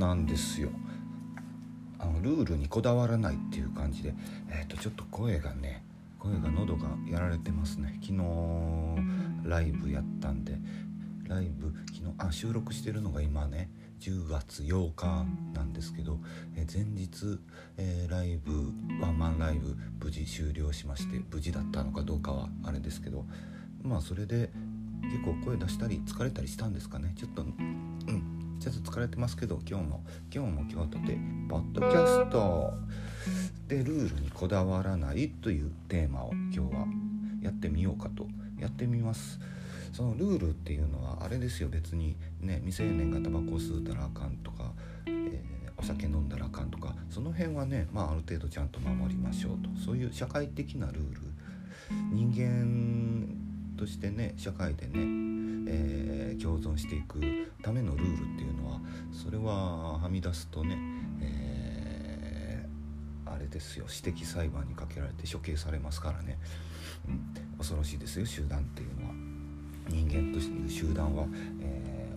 なんですよ。あのルールにこだわらないっていう感じでえ、ー、とちょっと声がね声が喉がやられてますね。昨日ライブやったんでライブ昨日あ収録してるのが今ね10月8日なんですけど、え前日、えー、ライブワンマンライブ無事終了しまして無事だったのかどうかはあれですけどまあそれで結構声出したり疲れたりしたんですかね。ちょっとうん。ちょっと疲れてますけど今日も今日も今日とてポッドキャストでルールにこだわらないというテーマを今日はやってみようかとやってみます。そのルールっていうのはあれですよ別にね未成年がタバコを吸うたらあかんとか、えー、お酒飲んだらあかんとかその辺はね、まあ、ある程度ちゃんと守りましょうとそういう社会的なルール人間としてね社会でね、えー、共存していくためのルールっていうのはそれははみ出すとね、えー、あれですよ。私的裁判にかけられて処刑されますからね、うん、恐ろしいですよ。集団っていうのは。人間としていう集団は、え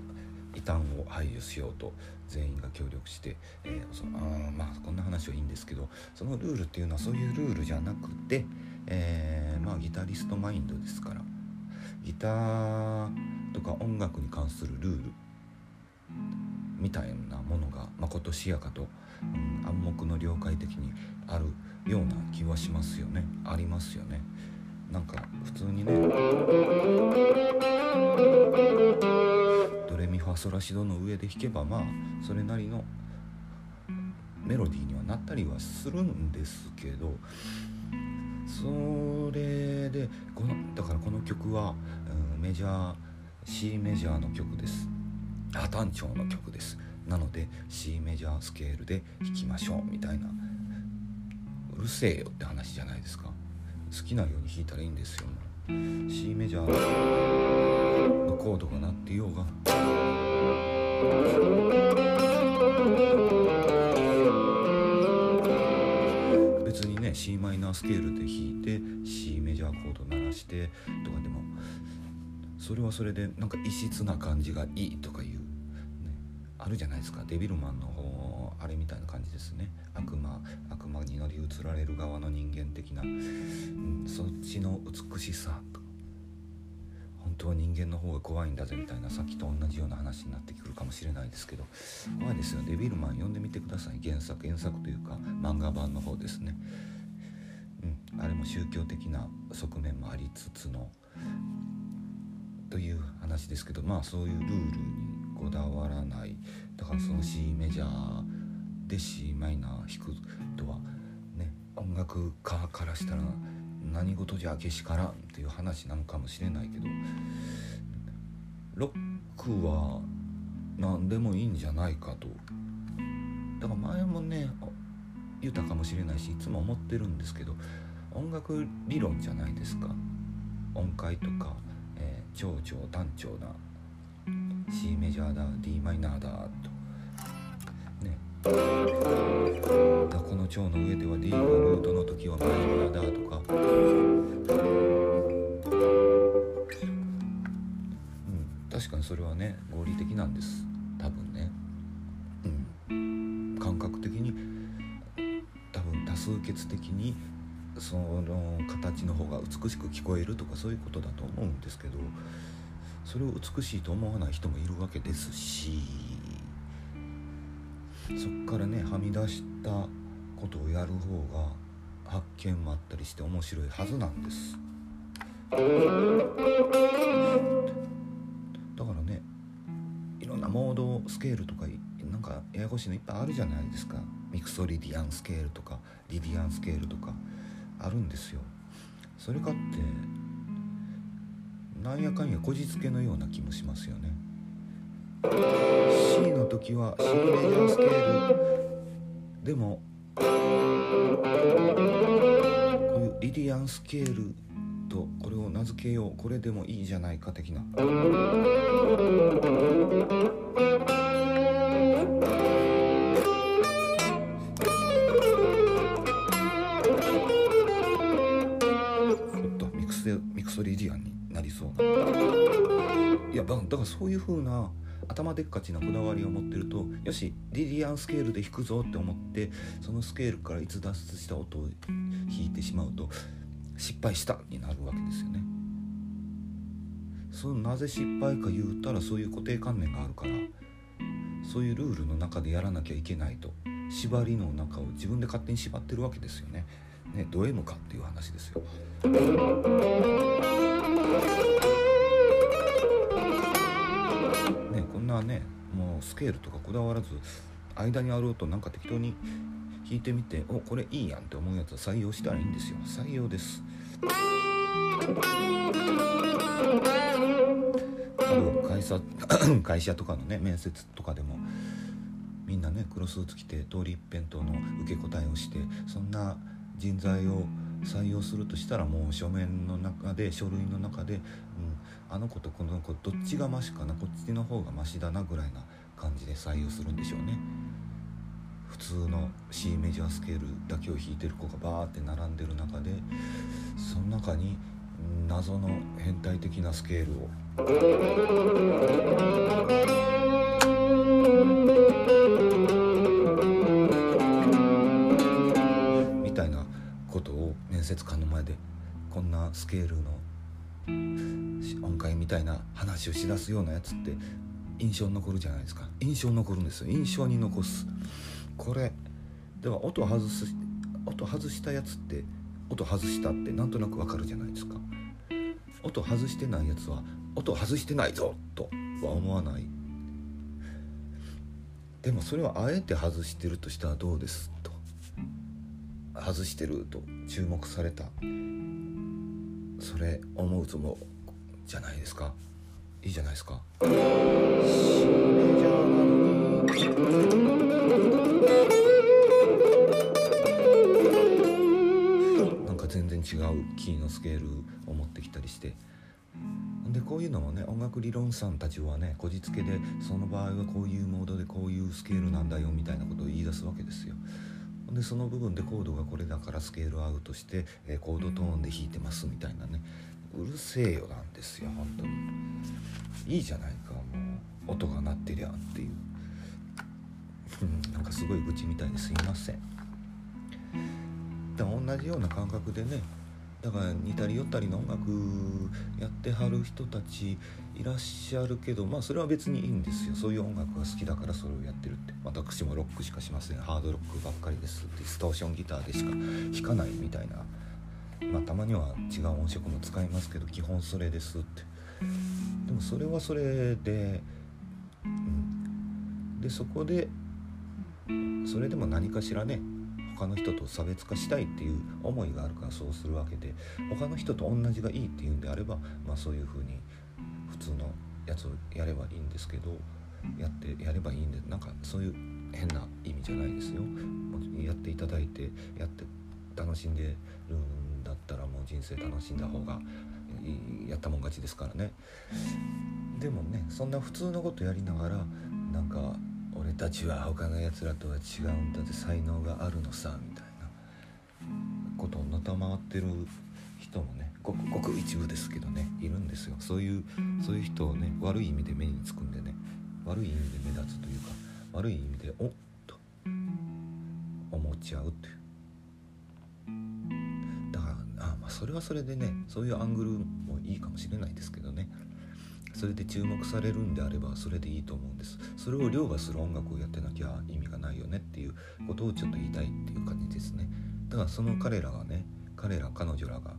ー、異端を排除しようと全員が協力して、えー、そあまあこんな話はいいんですけどそのルールっていうのはそういうルールじゃなくて、えー、まあギタリストマインドですから。ギターとか音楽に関するルールみたいなものがまことしやかと、うん、暗黙の了解的にあるような気はしますよねありますよね。なんか普通にねドレミファソラシドの上で弾けばまあそれなりのメロディーにはなったりはするんですけどそれでこのだからこの曲は、うん、メジャー C メジャーの曲です。破単調の曲です。なので C メジャースケールで弾きましょうみたいな。うるせえよって話じゃないですか。好きなように弾いたらいいんですよ C メジャーのコードが鳴ってようが。別にね c マイナースケールで弾いて C メジャーコード鳴らしてとかでもそれはそれでなんか異質な感じがいいとかいう、ね、あるじゃないですか。デビルマンの方あれみたいな感じですね。悪魔悪魔に乗り移られる側の人間的な、うん、そっちの美しさと本当は人間の方が怖いんだぜみたいなさっきと同じような話になってくるかもしれないですけど。怖いですよ。デビルマン読んでみてください。原作原作というか漫画版の方ですね、うん、あれも宗教的な側面もありつつの。という話ですけどまあそういうルールにこだわらない。だからその C メジャーで c マイナー弾くとはね音楽家からしたら何事じゃけしからんっていう話なのかもしれないけどロックは何でもいいんじゃないかと。だから前もね言ったかもしれないしいつも思ってるんですけど音楽理論じゃないですか。音階とか、長調短調な C メジャーだ d マイナーだと。ね。だこの調の上では D がルートの時はマイナーだとか、うん、確かにそれはね合理的なんです。その形の方が美しく聞こえるとかそういうことだと思うんですけどそれを美しいと思わない人もいるわけですしそっからねはみ出したことをやる方が発見もあったりして面白いはずなんです。だからねいろんなモードスケールとかなんかややこしいのいっぱいあるじゃないですか。ミクソリディアンスケールとかリディアンスケールとか。あるんですよ。それかってなんやかんやこじつけのような気もしますよね。C の時は C メジャースケール。でもこういうリディアンスケールとこれを名付けようこれでもいいじゃないか的な。やだからそういう風な頭でっかちなこだわりを持ってるとよしリリアンスケールで弾くぞって思ってそのスケールからいつ脱出した音を弾いてしまうと失敗したになるわけですよね。そのなぜ失敗か言うたらそういう固定観念があるからそういうルールの中でやらなきゃいけないと縛りの中を自分で勝手に縛ってるわけですよね。ねド M かっていう話ですよ。なねもうスケールとかこだわらず間にある音なんか適当に弾いてみておこれいいやんって思うやつは採用したらいいんですよ。採用です。多分会社 会社とかのね面接とかでもみんなね黒スーツ着て通り一辺倒の受け答えをしてそんな人材を採用するとしたらもう書面の中で書類の中で、うん、あの子とこの子どっちがマシかなこっちの方がマシだなぐらいな感じで採用するんでしょうね。普通の C メジャースケールだけを弾いてる子がバーって並んでる中でその中に謎の変態的なスケールをみたいなことを面接官の前でこんなスケールの音階みたいな話をしだすようなやつって印象に残るじゃないですか。印象に残るんですよ。印象に残す。これでは音外す音外したやつって音外したってなんとなくわかるじゃないですか。音外してないやつは音外してないぞとは思わない。でもそれはあえて外してるとしたらどうですと。外してると注目された。それ思うつもじゃないですか？いいじゃないですか？シメジャーなのに違うキーのスケールを持ってきたりしてでこういうのもね音楽理論さんたちはねこじつけでその場合はこういうモードでこういうスケールなんだよみたいなことを言い出すわけですよ。でその部分でコードがこれだからスケールアウトして、えコードトーンで弾いてますみたいなねうるせえよなんですよ本当に。いいじゃないかもう音が鳴ってりゃっていう。なんかすごい愚痴みたいですいません。でも同じような感覚でねだから似たり寄ったりの音楽やってはる人たちいらっしゃるけどまあそれは別にいいんですよ。そういう音楽が好きだからそれをやってるって。私もロックしかしません。ハードロックばっかりです。ディストーションギターでしか弾かないみたいな。まあたまには違う音色も使いますけど基本それですってでもそれはそれで、うん、でそこでそれでも何かしらね他の人と差別化したいっていう思いがあるからそうするわけで他の人と同じがいいっていうんであれば、まあ、そういうふうに普通のやつをやればいいんですけどやってやればいいんでなんかそういう変な意味じゃないですよ。やっていただいてやって楽しんでるんだったらもう人生楽しんだ方がやったもん勝ちですからね。でもねそんな普通のことやりながらなんか俺たちは他のやつらとは違うんだって才能があるのさみたいな。ことをのたまわってる人もねごくごく一部ですけどねいるんですよ。そういうそういう人をね悪い意味で目につくんでね悪い意味で目立つというか悪い意味でおっと思っちゃうっていう。だからあまあそれはそれでねそういうアングルもいいかもしれないですけどね。それで注目されるんであればそれでいいと思うんです。それを凌駕する音楽をやってなきゃ意味がないよねっていうことをちょっと言いたいっていう感じですね。だからその彼らがね彼ら彼女らが、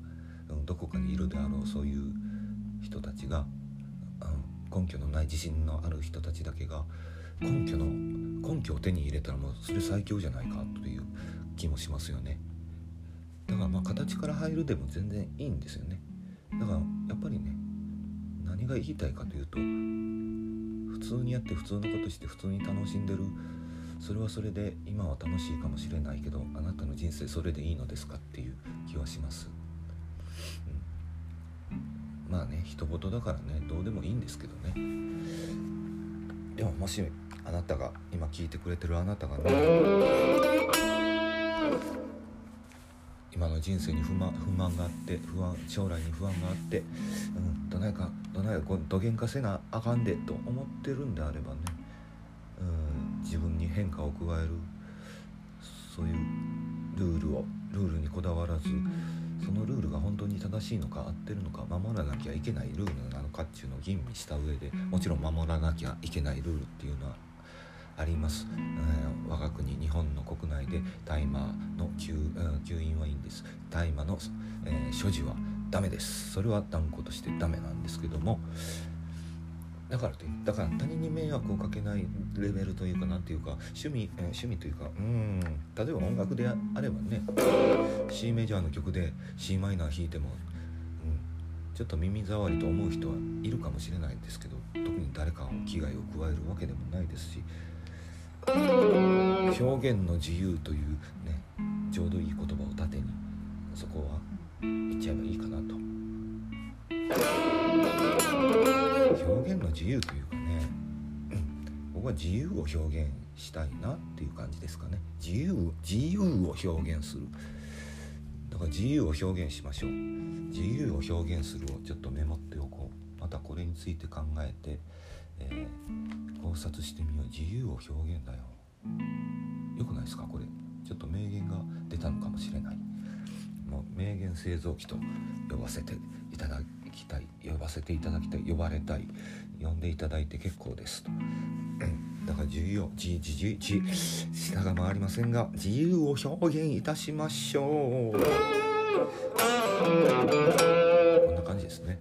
どこかにいるであろうそういう人たちが、根拠のない自信のある人たちだけが根拠の根拠を手に入れたらもうそれ最強じゃないかという気もしますよね。だからまあ形から入るでも全然いいんですよね。だからやっぱりね何が言いたいかというと普通にやって普通のことして普通に楽しんでる。それはそれで今は楽しいかもしれないけどあなたの人生それでいいのですかっていう気はします、うん、まあね人事だからねどうでもいいんですけどね。でももしあなたが今聞いてくれてるあなたがね今の人生に不満不満があって不安将来に不安があって、うん、どないかどないかどげんかせなあかんでと思ってるんであればね、うん、自分に変化を加えるそういうルールをルールにこだわらずそのルールが本当に正しいのか合ってるのか守らなきゃいけないルールなのかっていうのを吟味した上でもちろん守らなきゃいけないルールっていうのはあります、えー、我が国日本の国内で大麻の吸,、吸引はいいんです。大麻の、えー、所持はダメです。それは断固としてダメなんですけども。だからとだから他人に迷惑をかけないレベルというかなんていうか趣味、えー、趣味というかうん例えば音楽であればね C メジャーの曲で C マイナー弾いても、うん、ちょっと耳障りと思う人はいるかもしれないんですけど特に誰かを危害を加えるわけでもないですし表現の自由というねちょうどいい言葉を盾にそこは言っちゃえばいいかなと。表現の自由というかね、うん、僕は自由を表現したいなっていう感じですかね。自由自由を表現する。だから自由を表現しましょう。自由を表現するをちょっとメモっておこう。またこれについて考えて、えー、考察してみよう。自由を表現だよ。よくないですか？これちょっと名言が出たのかもしれない。もう名言製造機と呼ばせていただきたい呼ばせていただきたい呼ばれたい。呼んでいただいて結構です。とだから自由を自自自自下が回りませんが自由を表現いたしましょう。こんな感じですね。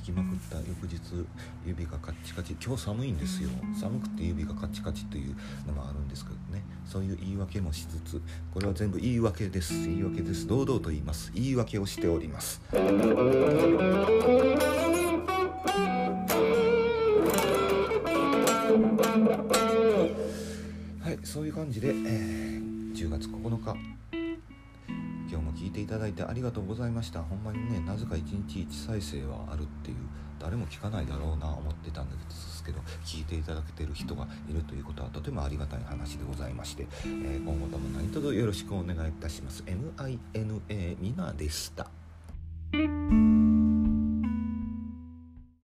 引きまくった翌日指がカッチカチ。今日寒いんですよ。寒くて指がカチカチというのもあるんですけどね。そういう言い訳もしつつこれは全部言い訳です。言い訳です。堂々と言います。言い訳をしております。はいそういう感じで、えー、10月9日。今日も聞いていただいてありがとうございました。ほんまにねなぜか1日1再生はあるっていう。誰も聞かないだろうな思ってたんですけど聞いていただけてる人がいるということはとてもありがたい話でございまして、えー、今後とも何卒よろしくお願いいたします。MINA ミナでした。